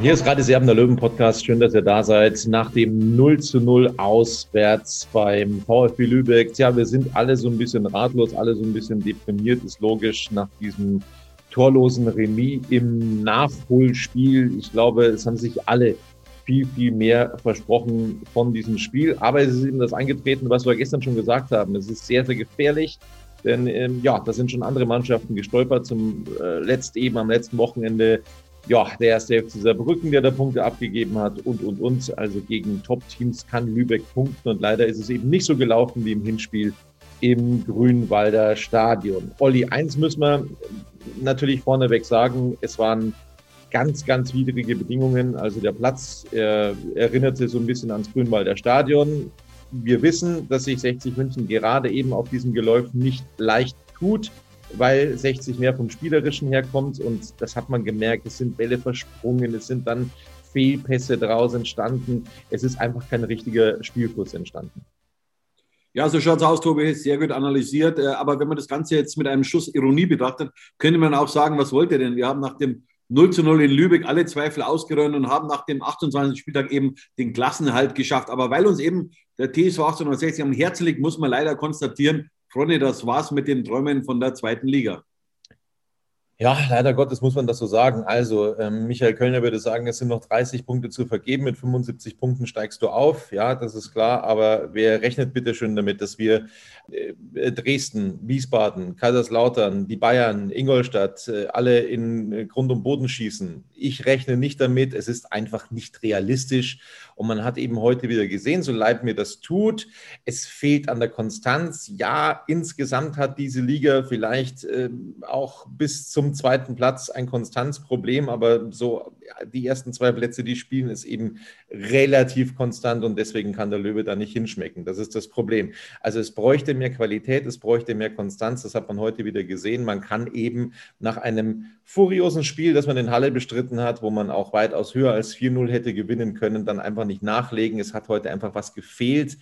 Hier ist gerade Serben der Löwen Podcast. Schön, dass ihr da seid. Nach dem 0 zu 0 auswärts beim VfB Lübeck. Tja, wir sind alle so ein bisschen ratlos, alle so ein bisschen deprimiert, ist logisch nach diesem torlosen Remis im Nachholspiel. Ich glaube, es haben sich alle viel, viel mehr versprochen von diesem Spiel. Aber es ist eben das eingetreten, was wir gestern schon gesagt haben. Es ist sehr, sehr gefährlich. Denn ähm, ja, da sind schon andere Mannschaften gestolpert. Zum äh, letzt eben am letzten Wochenende ja, der erste FC Saarbrücken, der da Punkte abgegeben hat und, und, und. Also gegen Top-Teams kann Lübeck punkten und leider ist es eben nicht so gelaufen wie im Hinspiel im Grünwalder Stadion. Olli, eins müssen wir natürlich vorneweg sagen, es waren ganz, ganz widrige Bedingungen. Also der Platz äh, erinnerte so ein bisschen ans Grünwalder Stadion. Wir wissen, dass sich 60 München gerade eben auf diesem Geläuf nicht leicht tut weil 60 mehr vom Spielerischen herkommt und das hat man gemerkt. Es sind Bälle versprungen, es sind dann Fehlpässe draus entstanden. Es ist einfach kein richtiger Spielfluss entstanden. Ja, so schaut es aus, Tobi, sehr gut analysiert. Äh, aber wenn man das Ganze jetzt mit einem Schuss Ironie betrachtet, könnte man auch sagen, was wollt ihr denn? Wir haben nach dem 0 zu 0 in Lübeck alle Zweifel ausgeräumt und haben nach dem 28. Spieltag eben den Klassenhalt geschafft. Aber weil uns eben der TSV 1860 am Herzen liegt, muss man leider konstatieren, Freunde, das war's mit den Träumen von der zweiten Liga. Ja, leider Gottes muss man das so sagen. Also, ähm, Michael Kölner würde sagen, es sind noch 30 Punkte zu vergeben. Mit 75 Punkten steigst du auf. Ja, das ist klar. Aber wer rechnet bitte schön damit, dass wir äh, Dresden, Wiesbaden, Kaiserslautern, die Bayern, Ingolstadt, äh, alle in äh, Grund und Boden schießen? Ich rechne nicht damit. Es ist einfach nicht realistisch. Und man hat eben heute wieder gesehen, so leid mir das tut, es fehlt an der Konstanz. Ja, insgesamt hat diese Liga vielleicht äh, auch bis zum zweiten Platz ein Konstanzproblem, aber so die ersten zwei Plätze, die spielen, ist eben relativ konstant und deswegen kann der Löwe da nicht hinschmecken. Das ist das Problem. Also es bräuchte mehr Qualität, es bräuchte mehr Konstanz. Das hat man heute wieder gesehen. Man kann eben nach einem furiosen Spiel, das man in Halle bestritten hat, wo man auch weitaus höher als 4-0 hätte gewinnen können, dann einfach nicht nachlegen. Es hat heute einfach was gefehlt.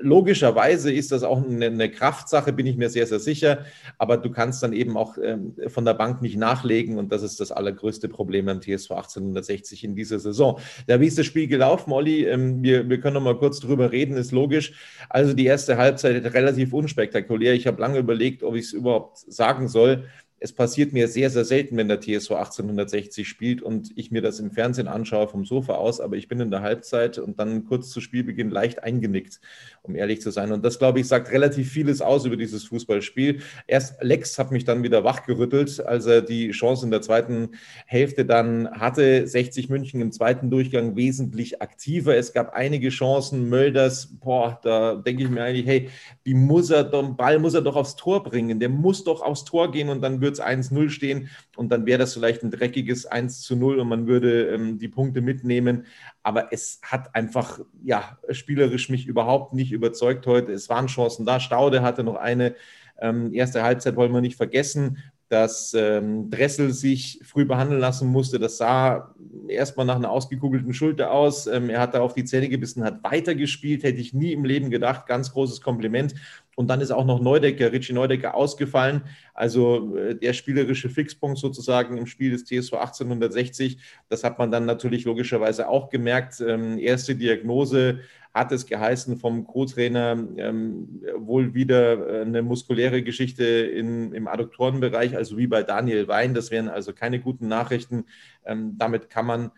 Logischerweise ist das auch eine, eine Kraftsache, bin ich mir sehr, sehr sicher. Aber du kannst dann eben auch ähm, von der Bank nicht nachlegen und das ist das allergrößte Problem beim TSV 1860 in dieser Saison. Ja, wie ist das Spiel gelaufen, Olli? Ähm, wir, wir können noch mal kurz drüber reden, ist logisch. Also die erste Halbzeit relativ unspektakulär. Ich habe lange überlegt, ob ich es überhaupt sagen soll es passiert mir sehr, sehr selten, wenn der TSV 1860 spielt und ich mir das im Fernsehen anschaue vom Sofa aus, aber ich bin in der Halbzeit und dann kurz zu Spielbeginn leicht eingenickt, um ehrlich zu sein. Und das, glaube ich, sagt relativ vieles aus über dieses Fußballspiel. Erst Lex hat mich dann wieder wachgerüttelt, als er die Chance in der zweiten Hälfte dann hatte. 60 München im zweiten Durchgang wesentlich aktiver. Es gab einige Chancen. Mölders, boah, da denke ich mir eigentlich, hey, die muss er, den Ball muss er doch aufs Tor bringen. Der muss doch aufs Tor gehen und dann wird es 1-0 stehen und dann wäre das vielleicht ein dreckiges 1-0 und man würde ähm, die Punkte mitnehmen. Aber es hat einfach, ja, spielerisch mich überhaupt nicht überzeugt heute. Es waren Chancen da. Staude hatte noch eine. Ähm, erste Halbzeit wollen wir nicht vergessen. Dass ähm, Dressel sich früh behandeln lassen musste. Das sah erstmal nach einer ausgekugelten Schulter aus. Ähm, er hat da auf die Zähne gebissen, hat weitergespielt, hätte ich nie im Leben gedacht. Ganz großes Kompliment. Und dann ist auch noch Neudecker, Richie Neudecker ausgefallen. Also äh, der spielerische Fixpunkt sozusagen im Spiel des TSV 1860. Das hat man dann natürlich logischerweise auch gemerkt. Ähm, erste Diagnose hat es geheißen vom Co-Trainer ähm, wohl wieder äh, eine muskuläre Geschichte in, im Adduktorenbereich, also wie bei Daniel Wein. Das wären also keine guten Nachrichten. Ähm, damit kann man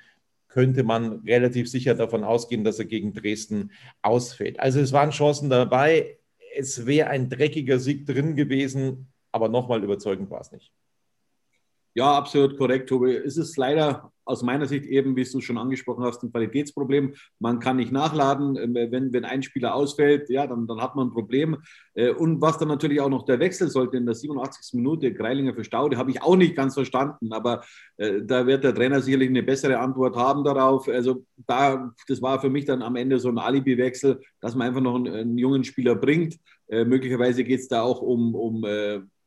könnte man relativ sicher davon ausgehen, dass er gegen Dresden ausfällt. Also es waren Chancen dabei. Es wäre ein dreckiger Sieg drin gewesen, aber nochmal überzeugend war es nicht. Ja, absolut korrekt, Tobi. Es ist leider aus meiner Sicht eben, wie du schon angesprochen hast, ein Qualitätsproblem. Man kann nicht nachladen. Ähm, wenn, wenn ein Spieler ausfällt, ja, dann, dann hat man ein Problem. Äh, und was dann natürlich auch noch der Wechsel sollte in der 87. Minute, Greilinger für Staude, habe ich auch nicht ganz verstanden. Aber äh, da wird der Trainer sicherlich eine bessere Antwort haben darauf. Also da, das war für mich dann am Ende so ein Alibi-Wechsel, dass man einfach noch einen, einen jungen Spieler bringt. Äh, möglicherweise geht es da auch um, um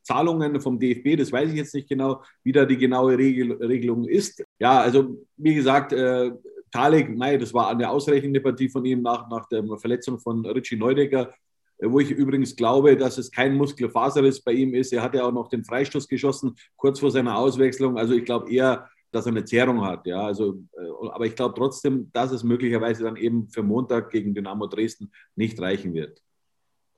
Zahlungen vom DFB, das weiß ich jetzt nicht genau, wie da die genaue Regel, Regelung ist. Ja, also wie gesagt, äh, Talek, nein, das war eine ausreichende Partie von ihm nach, nach der Verletzung von Richie Neudecker, äh, wo ich übrigens glaube, dass es kein Muskelfaserriss bei ihm ist. Er hat ja auch noch den Freistoß geschossen, kurz vor seiner Auswechslung. Also ich glaube eher, dass er eine Zerrung hat. Ja, also, äh, aber ich glaube trotzdem, dass es möglicherweise dann eben für Montag gegen Dynamo Dresden nicht reichen wird.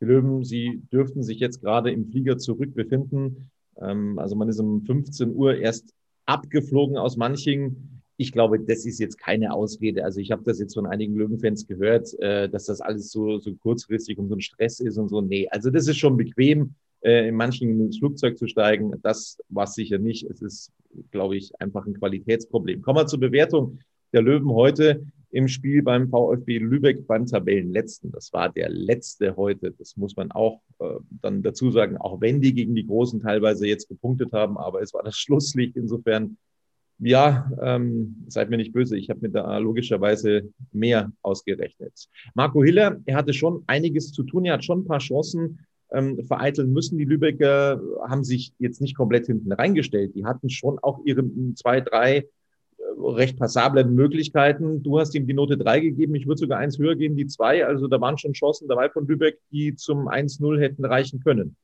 Die Löwen, sie dürften sich jetzt gerade im Flieger zurückbefinden. Ähm, also man ist um 15 Uhr erst abgeflogen aus Manching. Ich glaube, das ist jetzt keine Ausrede. Also ich habe das jetzt von einigen Löwenfans gehört, äh, dass das alles so, so kurzfristig und so ein Stress ist und so. Nee, also das ist schon bequem, äh, in Manching ins Flugzeug zu steigen. Das war sicher nicht. Es ist, glaube ich, einfach ein Qualitätsproblem. Kommen wir zur Bewertung der Löwen heute im Spiel beim VfB Lübeck beim Tabellenletzten. Das war der letzte heute. Das muss man auch äh, dann dazu sagen, auch wenn die gegen die Großen teilweise jetzt gepunktet haben, aber es war das Schlusslicht. Insofern, ja, ähm, seid mir nicht böse. Ich habe mir da logischerweise mehr ausgerechnet. Marco Hiller, er hatte schon einiges zu tun. Er hat schon ein paar Chancen ähm, vereiteln müssen. Die Lübecker haben sich jetzt nicht komplett hinten reingestellt. Die hatten schon auch ihre zwei, drei recht passablen Möglichkeiten. Du hast ihm die Note 3 gegeben. Ich würde sogar eins höher gehen, die 2. Also da waren schon Chancen dabei von Lübeck, die zum 1-0 hätten reichen können.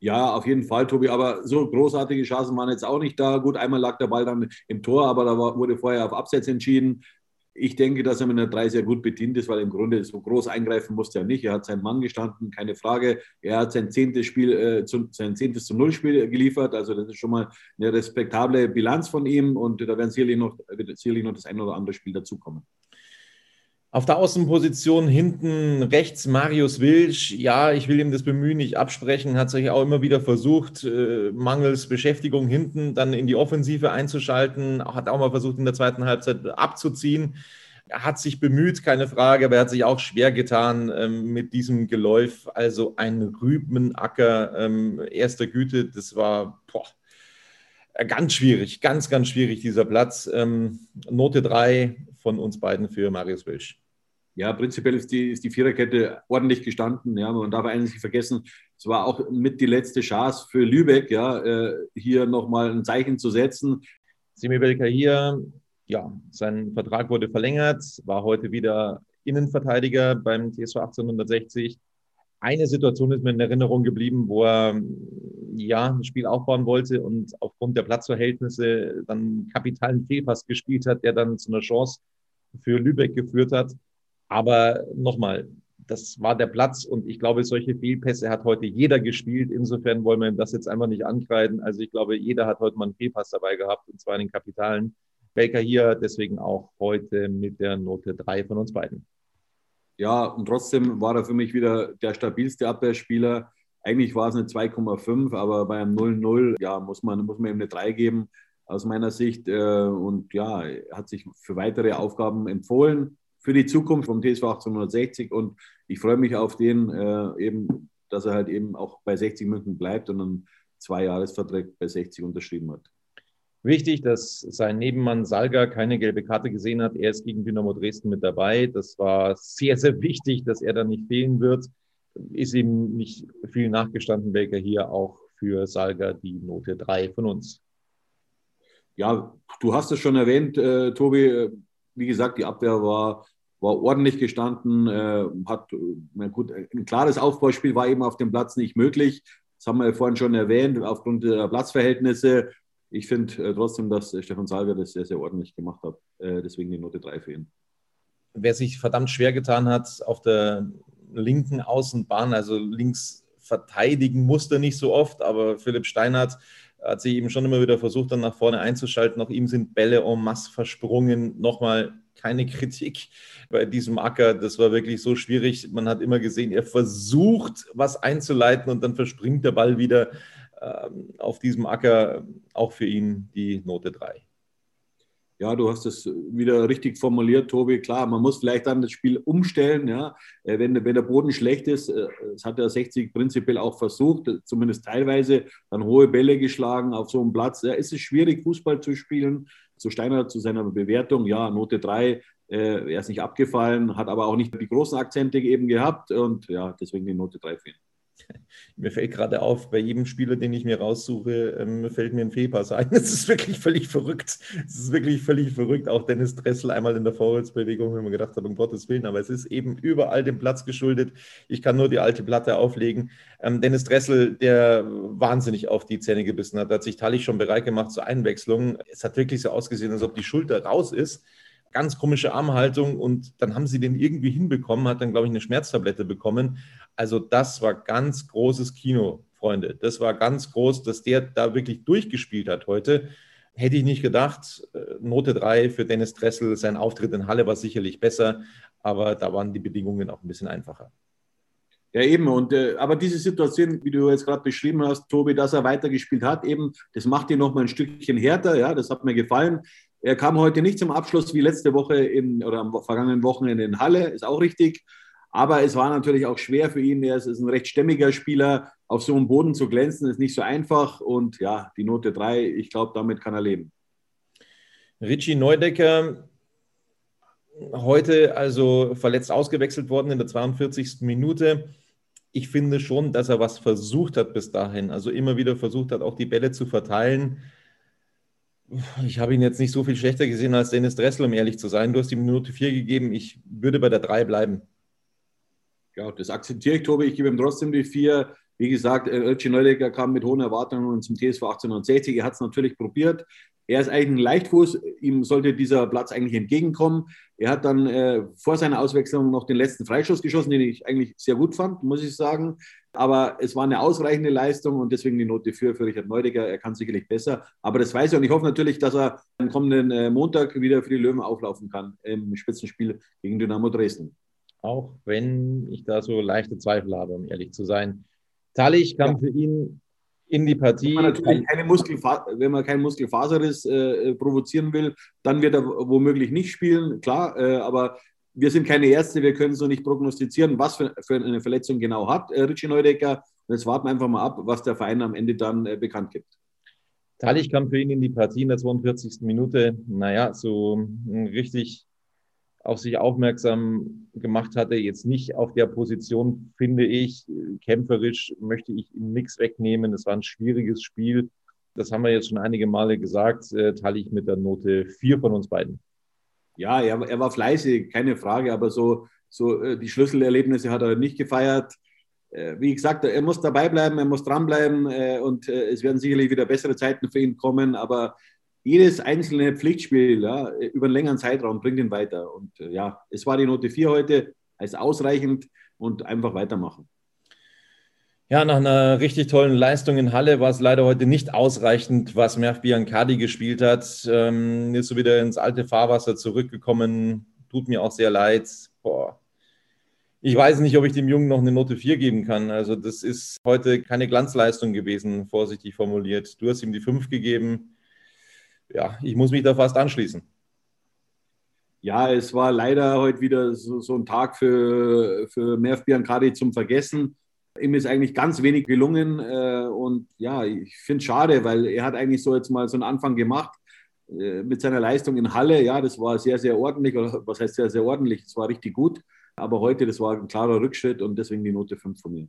Ja, auf jeden Fall, Tobi. Aber so großartige Chancen waren jetzt auch nicht da. Gut, einmal lag der Ball dann im Tor, aber da wurde vorher auf Abseits entschieden. Ich denke, dass er mit einer 3 sehr gut bedient ist, weil im Grunde so groß eingreifen musste er nicht. Er hat seinen Mann gestanden, keine Frage. Er hat sein zehntes Spiel, äh, zu, sein zehntes zu Null Spiel geliefert. Also das ist schon mal eine respektable Bilanz von ihm und da werden sicherlich noch, wird sicherlich noch das ein oder andere Spiel dazukommen. Auf der Außenposition hinten rechts Marius Wilsch. Ja, ich will ihm das Bemühen nicht absprechen, hat sich auch immer wieder versucht, äh, mangels Beschäftigung hinten dann in die Offensive einzuschalten, hat auch mal versucht, in der zweiten Halbzeit abzuziehen. Hat sich bemüht, keine Frage, aber er hat sich auch schwer getan ähm, mit diesem Geläuf. Also ein Rübenacker ähm, erster Güte, das war boah, ganz schwierig, ganz, ganz schwierig, dieser Platz. Ähm, Note 3 von uns beiden für Marius Wilsch. Ja, prinzipiell ist die, ist die Viererkette ordentlich gestanden. Ja, man darf eines nicht vergessen, es war auch mit die letzte Chance für Lübeck, ja, äh, hier nochmal ein Zeichen zu setzen. Simi Belka hier, ja, sein Vertrag wurde verlängert, war heute wieder Innenverteidiger beim TSV 1860. Eine Situation ist mir in Erinnerung geblieben, wo er ja ein Spiel aufbauen wollte und aufgrund der Platzverhältnisse dann kapitalen Fehlpass gespielt hat, der dann zu einer Chance für Lübeck geführt hat. Aber nochmal, das war der Platz und ich glaube, solche Fehlpässe hat heute jeder gespielt. Insofern wollen wir ihm das jetzt einfach nicht ankreiden. Also ich glaube, jeder hat heute mal einen Fehlpass dabei gehabt und zwar in den Kapitalen. Baker hier deswegen auch heute mit der Note 3 von uns beiden. Ja, und trotzdem war er für mich wieder der stabilste Abwehrspieler. Eigentlich war es eine 2,5, aber bei einem 0-0 ja, muss, man, muss man ihm eine 3 geben, aus meiner Sicht. Äh, und ja, er hat sich für weitere Aufgaben empfohlen für die Zukunft vom TSV 1860 und ich freue mich auf den äh, eben, dass er halt eben auch bei 60 München bleibt und einen Zwei-Jahres-Vertrag bei 60 unterschrieben hat. Wichtig, dass sein Nebenmann Salga keine gelbe Karte gesehen hat. Er ist gegen Dynamo Dresden mit dabei. Das war sehr, sehr wichtig, dass er da nicht fehlen wird. Ist ihm nicht viel nachgestanden, welcher hier auch für Salga die Note 3 von uns. Ja, du hast es schon erwähnt, äh, Tobi. Wie gesagt, die Abwehr war, war ordentlich gestanden, äh, hat, na gut, ein klares Aufbauspiel war eben auf dem Platz nicht möglich. Das haben wir vorhin schon erwähnt, aufgrund der Platzverhältnisse. Ich finde äh, trotzdem, dass Stefan Salga das sehr, sehr ordentlich gemacht hat. Äh, deswegen die Note 3 für ihn. Wer sich verdammt schwer getan hat auf der linken Außenbahn, also links verteidigen musste nicht so oft, aber Philipp Steinhardt hat sich eben schon immer wieder versucht, dann nach vorne einzuschalten. Auch ihm sind Bälle en masse versprungen. Nochmal keine Kritik bei diesem Acker. Das war wirklich so schwierig. Man hat immer gesehen, er versucht, was einzuleiten und dann verspringt der Ball wieder ähm, auf diesem Acker. Auch für ihn die Note 3. Ja, du hast es wieder richtig formuliert, Tobi. Klar, man muss vielleicht dann das Spiel umstellen. Ja. Äh, wenn, wenn der Boden schlecht ist, äh, das hat der 60 prinzipiell auch versucht, zumindest teilweise, dann hohe Bälle geschlagen auf so einem Platz. Ja, ist es schwierig, Fußball zu spielen. So Steiner zu seiner Bewertung, ja, Note 3, äh, er ist nicht abgefallen, hat aber auch nicht die großen Akzente eben gehabt und ja, deswegen die Note 3 für ihn. Mir fällt gerade auf, bei jedem Spieler, den ich mir raussuche, ähm, fällt mir ein Fehlpass ein. Es ist wirklich völlig verrückt. Es ist wirklich völlig verrückt. Auch Dennis Dressel einmal in der Vorwärtsbewegung, wenn man gedacht hat, um Gottes Willen, aber es ist eben überall dem Platz geschuldet. Ich kann nur die alte Platte auflegen. Ähm, Dennis Dressel, der wahnsinnig auf die Zähne gebissen hat, hat sich Tallich schon bereit gemacht zur Einwechslung. Es hat wirklich so ausgesehen, als ob die Schulter raus ist ganz komische Armhaltung und dann haben sie den irgendwie hinbekommen, hat dann, glaube ich, eine Schmerztablette bekommen. Also das war ganz großes Kino, Freunde. Das war ganz groß, dass der da wirklich durchgespielt hat heute. Hätte ich nicht gedacht. Äh, Note 3 für Dennis Dressel. Sein Auftritt in Halle war sicherlich besser, aber da waren die Bedingungen auch ein bisschen einfacher. Ja, eben. Und, äh, aber diese Situation, wie du jetzt gerade beschrieben hast, Tobi, dass er weitergespielt hat, eben, das macht ihn nochmal ein Stückchen härter. Ja, das hat mir gefallen. Er kam heute nicht zum Abschluss wie letzte Woche in, oder am vergangenen Wochenende in Halle, ist auch richtig. Aber es war natürlich auch schwer für ihn. Er ist, ein recht stämmiger Spieler. Auf so einem Boden zu glänzen, ist nicht so einfach. Und ja, die Note 3, ich glaube, damit kann er leben. Richie Neudecker, heute also verletzt ausgewechselt worden in der 42. Minute. Ich finde schon, dass er was versucht hat bis dahin. Also immer wieder versucht hat, auch die Bälle zu verteilen. Ich habe ihn jetzt nicht so viel schlechter gesehen als Dennis Dressel, um ehrlich zu sein. Du hast die Minute 4 gegeben. Ich würde bei der 3 bleiben. Ja, das akzeptiere ich, Tobi. Ich gebe ihm trotzdem die 4. Wie gesagt, Ötchi Neudecker kam mit hohen Erwartungen zum TSV 1860. Er hat es natürlich probiert. Er ist eigentlich ein Leichtfuß. Ihm sollte dieser Platz eigentlich entgegenkommen. Er hat dann äh, vor seiner Auswechslung noch den letzten Freischuss geschossen, den ich eigentlich sehr gut fand, muss ich sagen. Aber es war eine ausreichende Leistung und deswegen die Note für, für Richard Neudecker. Er kann sicherlich besser. Aber das weiß ich und ich hoffe natürlich, dass er am kommenden äh, Montag wieder für die Löwen auflaufen kann im Spitzenspiel gegen Dynamo Dresden. Auch wenn ich da so leichte Zweifel habe, um ehrlich zu sein. Tallich kam ja. für ihn in die Partie. Wenn man natürlich keine Muskelfa wenn man keinen Muskelfaserriss äh, provozieren will, dann wird er womöglich nicht spielen, klar. Äh, aber wir sind keine Ärzte, wir können so nicht prognostizieren, was für, für eine Verletzung genau hat äh, Richie Neudecker. jetzt warten wir einfach mal ab, was der Verein am Ende dann äh, bekannt gibt. Talich kam für ihn in die Partie in der 42. Minute. Naja, so richtig auf sich aufmerksam gemacht hatte. Jetzt nicht auf der Position, finde ich. Kämpferisch möchte ich ihm nichts wegnehmen. Es war ein schwieriges Spiel. Das haben wir jetzt schon einige Male gesagt. Äh, teile ich mit der Note 4 von uns beiden. Ja, er, er war fleißig, keine Frage, aber so, so äh, die Schlüsselerlebnisse hat er nicht gefeiert. Äh, wie gesagt, er muss dabei bleiben, er muss dranbleiben äh, und es werden sicherlich wieder bessere Zeiten für ihn kommen, aber jedes einzelne Pflichtspiel ja, über einen längeren Zeitraum bringt ihn weiter. Und ja, es war die Note 4 heute, heißt ausreichend und einfach weitermachen. Ja, nach einer richtig tollen Leistung in Halle war es leider heute nicht ausreichend, was Merv Biancardi gespielt hat. Ähm, ist so wieder ins alte Fahrwasser zurückgekommen. Tut mir auch sehr leid. Boah. Ich weiß nicht, ob ich dem Jungen noch eine Note 4 geben kann. Also, das ist heute keine Glanzleistung gewesen, vorsichtig formuliert. Du hast ihm die 5 gegeben ja, ich muss mich da fast anschließen. Ja, es war leider heute wieder so, so ein Tag für, für Merv Biancardi zum Vergessen. Ihm ist eigentlich ganz wenig gelungen äh, und ja, ich finde es schade, weil er hat eigentlich so jetzt mal so einen Anfang gemacht äh, mit seiner Leistung in Halle. Ja, das war sehr, sehr ordentlich, oder was heißt sehr, sehr ordentlich, es war richtig gut. Aber heute, das war ein klarer Rückschritt und deswegen die Note 5 von mir.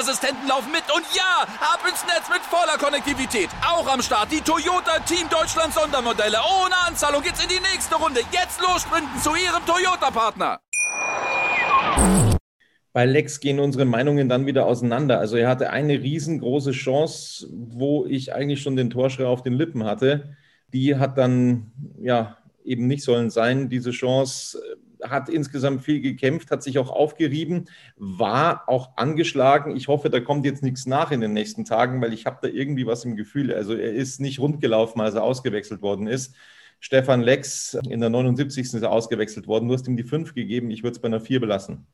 Sicherheitsassistenten laufen mit. Und ja, ab ins Netz mit voller Konnektivität. Auch am Start die Toyota Team Deutschland Sondermodelle. Ohne Anzahlung geht's in die nächste Runde. Jetzt los sprinten zu Ihrem Toyota-Partner. Bei Lex gehen unsere Meinungen dann wieder auseinander. Also er hatte eine riesengroße Chance, wo ich eigentlich schon den Torschrei auf den Lippen hatte. Die hat dann ja eben nicht sollen sein. Diese Chance hat insgesamt viel gekämpft, hat sich auch aufgerieben, war auch angeschlagen. Ich hoffe, da kommt jetzt nichts nach in den nächsten Tagen, weil ich habe da irgendwie was im Gefühl. Also er ist nicht rundgelaufen, als er ausgewechselt worden ist. Stefan Lex in der 79. ist er ausgewechselt worden. Du hast ihm die 5 gegeben. Ich würde es bei einer 4 belassen.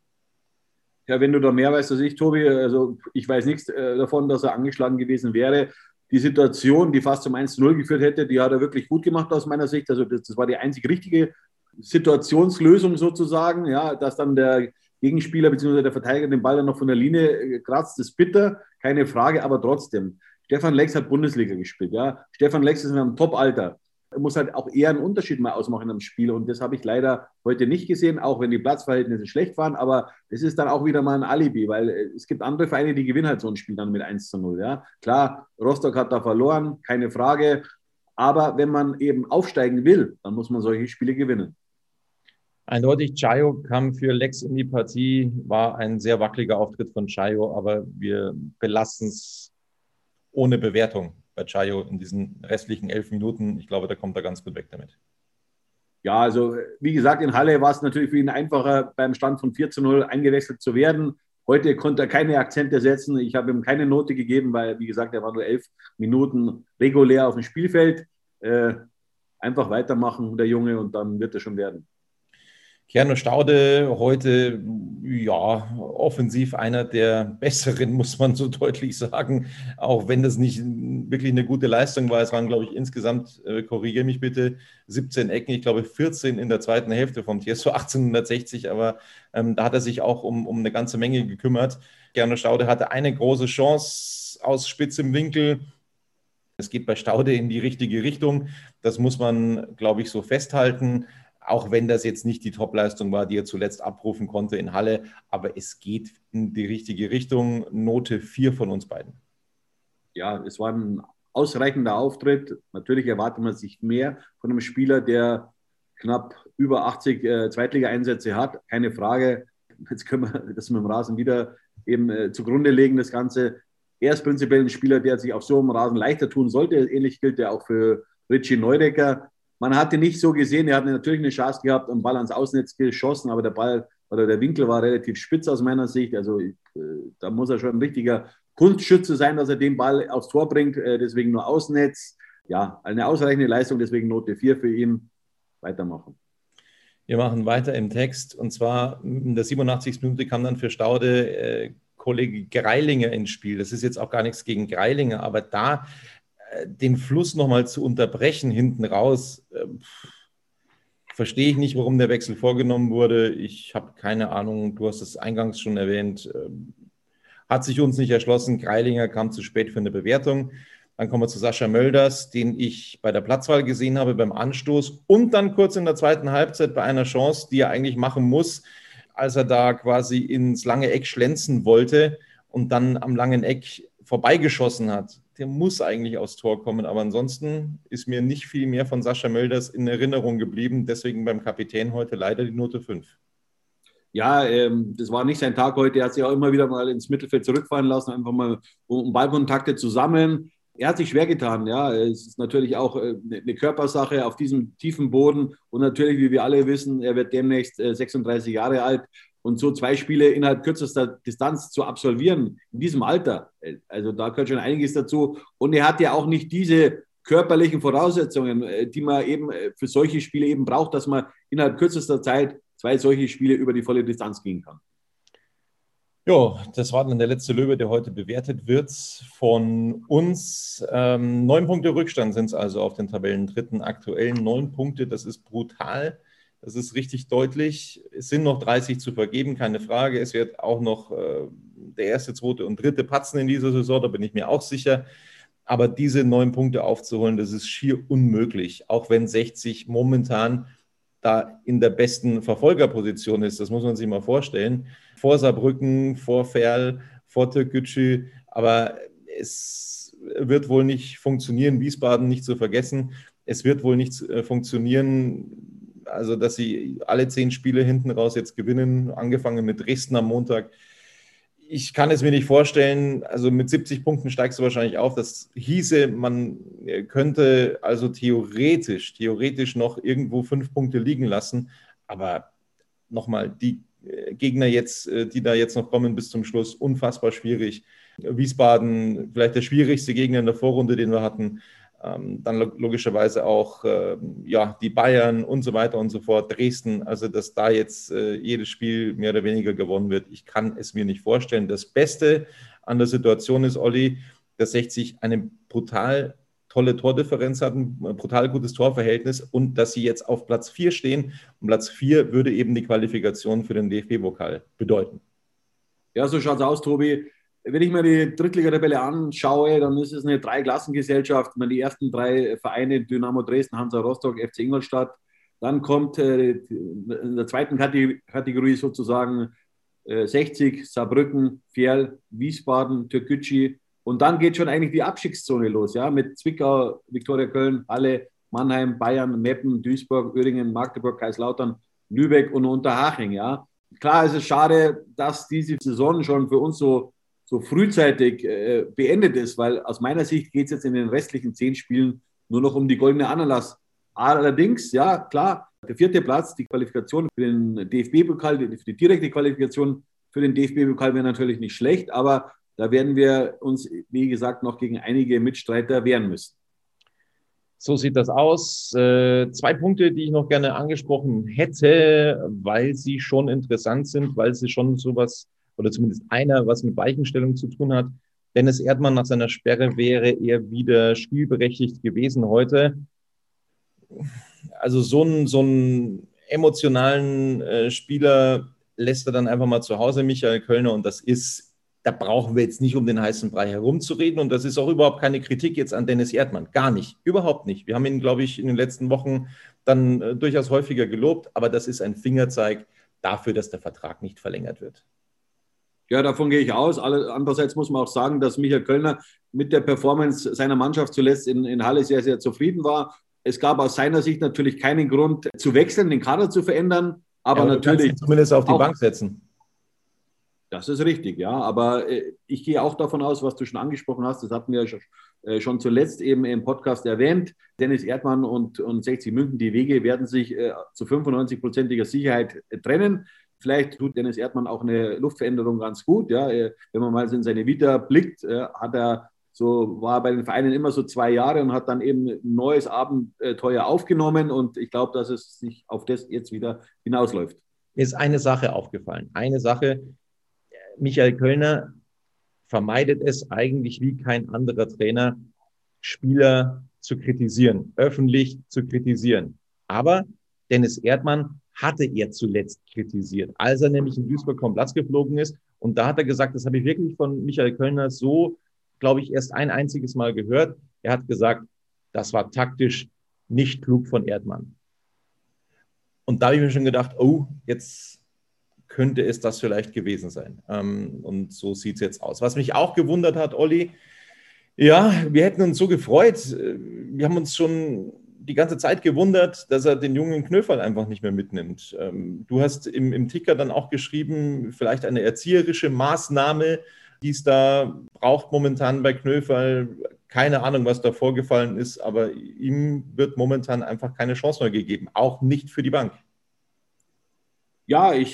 Ja, wenn du da mehr weißt als ich, Tobi, also ich weiß nichts äh, davon, dass er angeschlagen gewesen wäre. Die Situation, die fast zum 1-0 geführt hätte, die hat er wirklich gut gemacht aus meiner Sicht. Also das, das war die einzig richtige Situationslösung sozusagen, ja, dass dann der Gegenspieler bzw. der Verteidiger den Ball dann noch von der Linie äh, kratzt, ist bitter, keine Frage, aber trotzdem. Stefan Lex hat Bundesliga gespielt, ja. Stefan Lex ist in einem Top-Alter muss halt auch eher einen Unterschied mal ausmachen im Spiel. Und das habe ich leider heute nicht gesehen, auch wenn die Platzverhältnisse schlecht waren. Aber das ist dann auch wieder mal ein Alibi, weil äh, es gibt andere Vereine, die gewinnen halt so ein Spiel dann mit 1 zu 0. Ja? Klar, Rostock hat da verloren, keine Frage. Aber wenn man eben aufsteigen will, dann muss man solche Spiele gewinnen. Eindeutig, Chayo kam für Lex in die Partie, war ein sehr wackeliger Auftritt von Chayo, aber wir belassen es ohne Bewertung bei Chayo in diesen restlichen elf Minuten. Ich glaube, da kommt er ganz gut weg damit. Ja, also wie gesagt, in Halle war es natürlich für ihn einfacher, beim Stand von 4 zu 0 eingewechselt zu werden. Heute konnte er keine Akzente setzen. Ich habe ihm keine Note gegeben, weil, wie gesagt, er war nur elf Minuten regulär auf dem Spielfeld. Äh, einfach weitermachen, der Junge, und dann wird er schon werden. Kerno Staude heute, ja, offensiv einer der besseren, muss man so deutlich sagen. Auch wenn das nicht wirklich eine gute Leistung war. Es waren, glaube ich, insgesamt, äh, korrigiere mich bitte, 17 Ecken. Ich glaube, 14 in der zweiten Hälfte vom TSV 1860. Aber ähm, da hat er sich auch um, um eine ganze Menge gekümmert. Kerno Staude hatte eine große Chance aus spitzem Winkel. Es geht bei Staude in die richtige Richtung. Das muss man, glaube ich, so festhalten auch wenn das jetzt nicht die Topleistung war, die er zuletzt abrufen konnte in Halle. Aber es geht in die richtige Richtung. Note 4 von uns beiden. Ja, es war ein ausreichender Auftritt. Natürlich erwartet man sich mehr von einem Spieler, der knapp über 80 äh, Zweitliga-Einsätze hat. Keine Frage. Jetzt können wir das mit dem Rasen wieder eben äh, zugrunde legen, das Ganze. Er ist prinzipiell ein Spieler, der sich auf so einem Rasen leichter tun sollte. Ähnlich gilt ja auch für Richie Neudecker. Man hatte nicht so gesehen, er hat natürlich eine Chance gehabt und Ball ans Ausnetz geschossen, aber der Ball oder der Winkel war relativ spitz aus meiner Sicht. Also äh, da muss er schon ein richtiger Kunstschütze sein, dass er den Ball aufs Tor bringt, äh, deswegen nur Ausnetz. Ja, eine ausreichende Leistung, deswegen Note 4 für ihn. Weitermachen. Wir machen weiter im Text und zwar in der 87. Minute kam dann für Staude äh, Kollege Greilinger ins Spiel. Das ist jetzt auch gar nichts gegen Greilinger, aber da den Fluss nochmal zu unterbrechen hinten raus, äh, verstehe ich nicht, warum der Wechsel vorgenommen wurde. Ich habe keine Ahnung, du hast es eingangs schon erwähnt. Äh, hat sich uns nicht erschlossen. Greilinger kam zu spät für eine Bewertung. Dann kommen wir zu Sascha Mölders, den ich bei der Platzwahl gesehen habe beim Anstoß und dann kurz in der zweiten Halbzeit bei einer Chance, die er eigentlich machen muss, als er da quasi ins lange Eck schlenzen wollte und dann am langen Eck vorbeigeschossen hat der muss eigentlich aufs Tor kommen. Aber ansonsten ist mir nicht viel mehr von Sascha Mölders in Erinnerung geblieben. Deswegen beim Kapitän heute leider die Note 5. Ja, ähm, das war nicht sein Tag heute. Er hat sich auch immer wieder mal ins Mittelfeld zurückfallen lassen, einfach mal um Ballkontakte zu sammeln. Er hat sich schwer getan, ja. Es ist natürlich auch äh, eine Körpersache auf diesem tiefen Boden. Und natürlich, wie wir alle wissen, er wird demnächst 36 äh, Jahre alt. Und so zwei Spiele innerhalb kürzester Distanz zu absolvieren, in diesem Alter, also da gehört schon einiges dazu. Und er hat ja auch nicht diese körperlichen Voraussetzungen, äh, die man eben äh, für solche Spiele eben braucht, dass man innerhalb kürzester Zeit zwei solche Spiele über die volle Distanz gehen kann. Ja, das war dann der letzte Löwe, der heute bewertet wird von uns. Ähm, neun Punkte Rückstand sind es also auf den Tabellen dritten aktuellen. Neun Punkte, das ist brutal. Das ist richtig deutlich. Es sind noch 30 zu vergeben, keine Frage. Es wird auch noch äh, der erste, zweite und dritte patzen in dieser Saison, da bin ich mir auch sicher. Aber diese neun Punkte aufzuholen, das ist schier unmöglich, auch wenn 60 momentan da in der besten Verfolgerposition ist. Das muss man sich mal vorstellen. Vor Saarbrücken, vor Ferl, vor Türkgücü. Aber es wird wohl nicht funktionieren, Wiesbaden nicht zu vergessen. Es wird wohl nicht äh, funktionieren, also dass sie alle zehn Spiele hinten raus jetzt gewinnen, angefangen mit Dresden am Montag ich kann es mir nicht vorstellen, also mit 70 Punkten steigst du wahrscheinlich auf. Das hieße, man könnte also theoretisch, theoretisch noch irgendwo fünf Punkte liegen lassen. Aber nochmal, die äh, Gegner jetzt, äh, die da jetzt noch kommen bis zum Schluss, unfassbar schwierig. Wiesbaden, vielleicht der schwierigste Gegner in der Vorrunde, den wir hatten. Ähm, dann logischerweise auch äh, ja, die Bayern und so weiter und so fort, Dresden, also dass da jetzt äh, jedes Spiel mehr oder weniger gewonnen wird, ich kann es mir nicht vorstellen. Das Beste an der Situation ist, Olli, dass 60 eine brutal tolle Tordifferenz hat, ein brutal gutes Torverhältnis und dass sie jetzt auf Platz 4 stehen. Und Platz 4 würde eben die Qualifikation für den DFB-Pokal bedeuten. Ja, so schaut es aus, Tobi wenn ich mir die Drittliga-Tabelle anschaue, dann ist es eine Dreiklassengesellschaft. Die ersten drei Vereine, Dynamo Dresden, Hansa Rostock, FC Ingolstadt. Dann kommt äh, in der zweiten Kategorie sozusagen 60, äh, Saarbrücken, Ferl, Wiesbaden, Türkgücü. Und dann geht schon eigentlich die Abstiegszone los, ja, mit Zwickau, Viktoria Köln, Halle, Mannheim, Bayern, Meppen, Duisburg, Öhringen, Magdeburg, Kaiserslautern, Lübeck und Unterhaching, ja. Klar ist es schade, dass diese Saison schon für uns so so frühzeitig äh, beendet ist, weil aus meiner Sicht geht es jetzt in den restlichen zehn Spielen nur noch um die goldene Ananas. Allerdings, ja, klar, der vierte Platz, die Qualifikation für den DFB-Pokal, für die direkte Qualifikation für den DFB-Pokal wäre natürlich nicht schlecht, aber da werden wir uns, wie gesagt, noch gegen einige Mitstreiter wehren müssen. So sieht das aus. Äh, zwei Punkte, die ich noch gerne angesprochen hätte, weil sie schon interessant sind, weil sie schon sowas oder zumindest einer, was mit Weichenstellung zu tun hat. Dennis Erdmann nach seiner Sperre wäre er wieder spielberechtigt gewesen heute. Also so einen, so einen emotionalen äh, Spieler lässt er dann einfach mal zu Hause, Michael Kölner, und das ist, da brauchen wir jetzt nicht um den heißen Brei herumzureden und das ist auch überhaupt keine Kritik jetzt an Dennis Erdmann, gar nicht, überhaupt nicht. Wir haben ihn, glaube ich, in den letzten Wochen dann äh, durchaus häufiger gelobt, aber das ist ein Fingerzeig dafür, dass der Vertrag nicht verlängert wird. Ja, davon gehe ich aus. Andererseits muss man auch sagen, dass Michael Kölner mit der Performance seiner Mannschaft zuletzt in, in Halle sehr, sehr zufrieden war. Es gab aus seiner Sicht natürlich keinen Grund zu wechseln, den Kader zu verändern. Aber, ja, natürlich. Zumindest auf die auch, Bank setzen. Das ist richtig, ja. Aber äh, ich gehe auch davon aus, was du schon angesprochen hast, das hatten wir äh, schon zuletzt eben im Podcast erwähnt. Dennis Erdmann und, und 60 München, die Wege werden sich äh, zu 95-prozentiger Sicherheit trennen. Vielleicht tut Dennis Erdmann auch eine Luftveränderung ganz gut. Ja. Wenn man mal in seine Vita blickt, äh, hat er so, war bei den Vereinen immer so zwei Jahre und hat dann eben ein neues Abenteuer aufgenommen. Und ich glaube, dass es sich auf das jetzt wieder hinausläuft. Mir ist eine Sache aufgefallen. Eine Sache, Michael Kölner vermeidet es eigentlich wie kein anderer Trainer, Spieler zu kritisieren, öffentlich zu kritisieren. Aber Dennis Erdmann hatte er zuletzt kritisiert, als er nämlich in Duisburg vom Platz geflogen ist. Und da hat er gesagt, das habe ich wirklich von Michael Kölner so, glaube ich, erst ein einziges Mal gehört. Er hat gesagt, das war taktisch nicht klug von Erdmann. Und da habe ich mir schon gedacht, oh, jetzt könnte es das vielleicht gewesen sein. Ähm, und so sieht es jetzt aus. Was mich auch gewundert hat, Olli, ja, wir hätten uns so gefreut. Wir haben uns schon die ganze Zeit gewundert, dass er den jungen Knöferl einfach nicht mehr mitnimmt. Ähm, du hast im, im Ticker dann auch geschrieben, vielleicht eine erzieherische Maßnahme, die es da braucht momentan bei Knöferl. Keine Ahnung, was da vorgefallen ist, aber ihm wird momentan einfach keine Chance mehr gegeben, auch nicht für die Bank. Ja, ich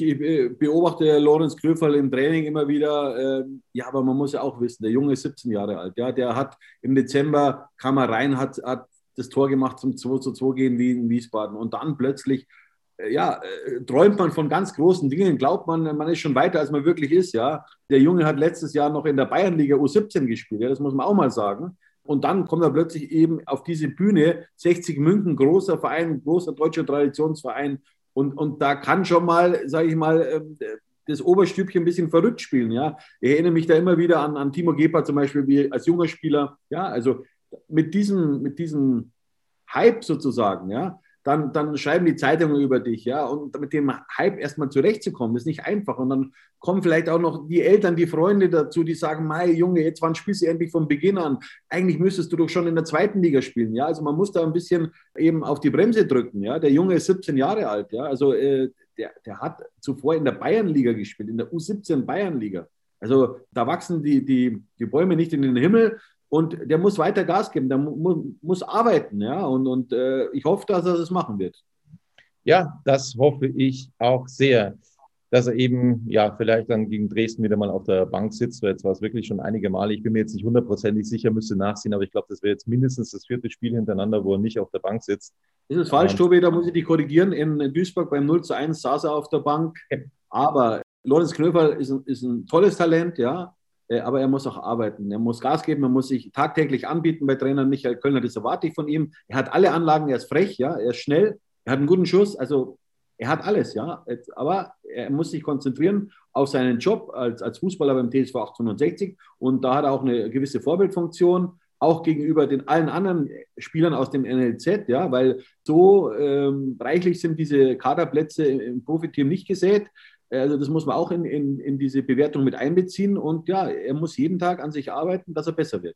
beobachte Lorenz Knöferl im Training immer wieder. Ähm, ja, aber man muss ja auch wissen, der Junge ist 17 Jahre alt. Ja, der hat im Dezember kam er rein, hat, hat das Tor gemacht zum 2 zu 2 gehen wie in Wiesbaden. Und dann plötzlich äh, ja, äh, träumt man von ganz großen Dingen, glaubt man, man ist schon weiter, als man wirklich ist, ja. Der Junge hat letztes Jahr noch in der Bayernliga U17 gespielt, ja, das muss man auch mal sagen. Und dann kommt er plötzlich eben auf diese Bühne, 60 München, großer Verein, großer deutscher Traditionsverein. Und, und da kann schon mal, sage ich mal, ähm, das Oberstübchen ein bisschen verrückt spielen. Ja? Ich erinnere mich da immer wieder an, an Timo Geper zum Beispiel, wie als junger Spieler. Ja, also mit diesem, mit diesem Hype sozusagen, ja, dann, dann schreiben die Zeitungen über dich, ja. Und mit dem Hype erstmal zurechtzukommen, ist nicht einfach. Und dann kommen vielleicht auch noch die Eltern, die Freunde dazu, die sagen, Mai, Junge, jetzt wann spielst du endlich von Beginn an? Eigentlich müsstest du doch schon in der zweiten Liga spielen, ja. Also man muss da ein bisschen eben auf die Bremse drücken, ja. Der Junge ist 17 Jahre alt, ja. Also äh, der, der hat zuvor in der Bayernliga gespielt, in der U17 Bayernliga. Also da wachsen die, die, die Bäume nicht in den Himmel, und der muss weiter Gas geben, der mu muss arbeiten. Ja? Und, und äh, ich hoffe, dass er das machen wird. Ja, das hoffe ich auch sehr, dass er eben, ja, vielleicht dann gegen Dresden wieder mal auf der Bank sitzt. Jetzt war es wirklich schon einige Male. Ich bin mir jetzt nicht hundertprozentig sicher, müsste nachsehen, aber ich glaube, das wäre jetzt mindestens das vierte Spiel hintereinander, wo er nicht auf der Bank sitzt. Ist es falsch, Tobi? Da muss ich dich korrigieren. In Duisburg beim 0 zu 1 saß er auf der Bank. Aber Lorenz Knöfer ist, ist ein tolles Talent, ja. Äh, aber er muss auch arbeiten. Er muss Gas geben, er muss sich tagtäglich anbieten bei Trainer Michael Kölner. Das erwarte ich von ihm. Er hat alle Anlagen, er ist frech, ja, er ist schnell, er hat einen guten Schuss, also er hat alles, ja. Aber er muss sich konzentrieren auf seinen Job als, als Fußballer beim TSV 1860 und da hat er auch eine gewisse Vorbildfunktion auch gegenüber den allen anderen Spielern aus dem NLZ, ja, weil so ähm, reichlich sind diese Kaderplätze im Profiteam nicht gesät. Also das muss man auch in, in, in diese Bewertung mit einbeziehen. Und ja, er muss jeden Tag an sich arbeiten, dass er besser wird.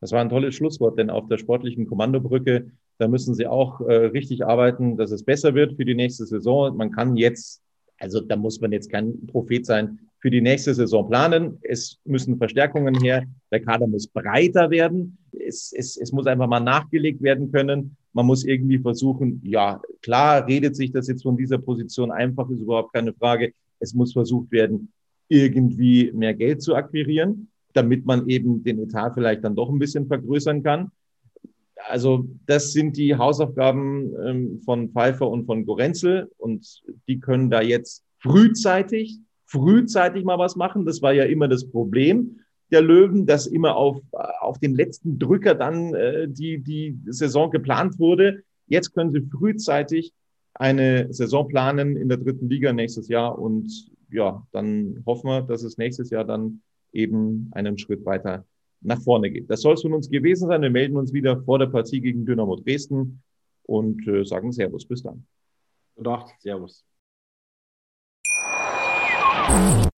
Das war ein tolles Schlusswort, denn auf der sportlichen Kommandobrücke, da müssen Sie auch äh, richtig arbeiten, dass es besser wird für die nächste Saison. Man kann jetzt, also da muss man jetzt kein Prophet sein, für die nächste Saison planen. Es müssen Verstärkungen her. Der Kader muss breiter werden. Es, es, es muss einfach mal nachgelegt werden können. Man muss irgendwie versuchen, ja, klar redet sich das jetzt von dieser Position einfach, ist überhaupt keine Frage. Es muss versucht werden, irgendwie mehr Geld zu akquirieren, damit man eben den Etat vielleicht dann doch ein bisschen vergrößern kann. Also das sind die Hausaufgaben ähm, von Pfeiffer und von Gorenzel und die können da jetzt frühzeitig, frühzeitig mal was machen. Das war ja immer das Problem der Löwen, dass immer auf, auf den letzten Drücker dann äh, die, die Saison geplant wurde. Jetzt können sie frühzeitig eine Saison planen in der dritten Liga nächstes Jahr und ja, dann hoffen wir, dass es nächstes Jahr dann eben einen Schritt weiter nach vorne geht. Das soll es von uns gewesen sein. Wir melden uns wieder vor der Partie gegen Dynamo Dresden und äh, sagen Servus. Bis dann. Gute Nacht. Servus.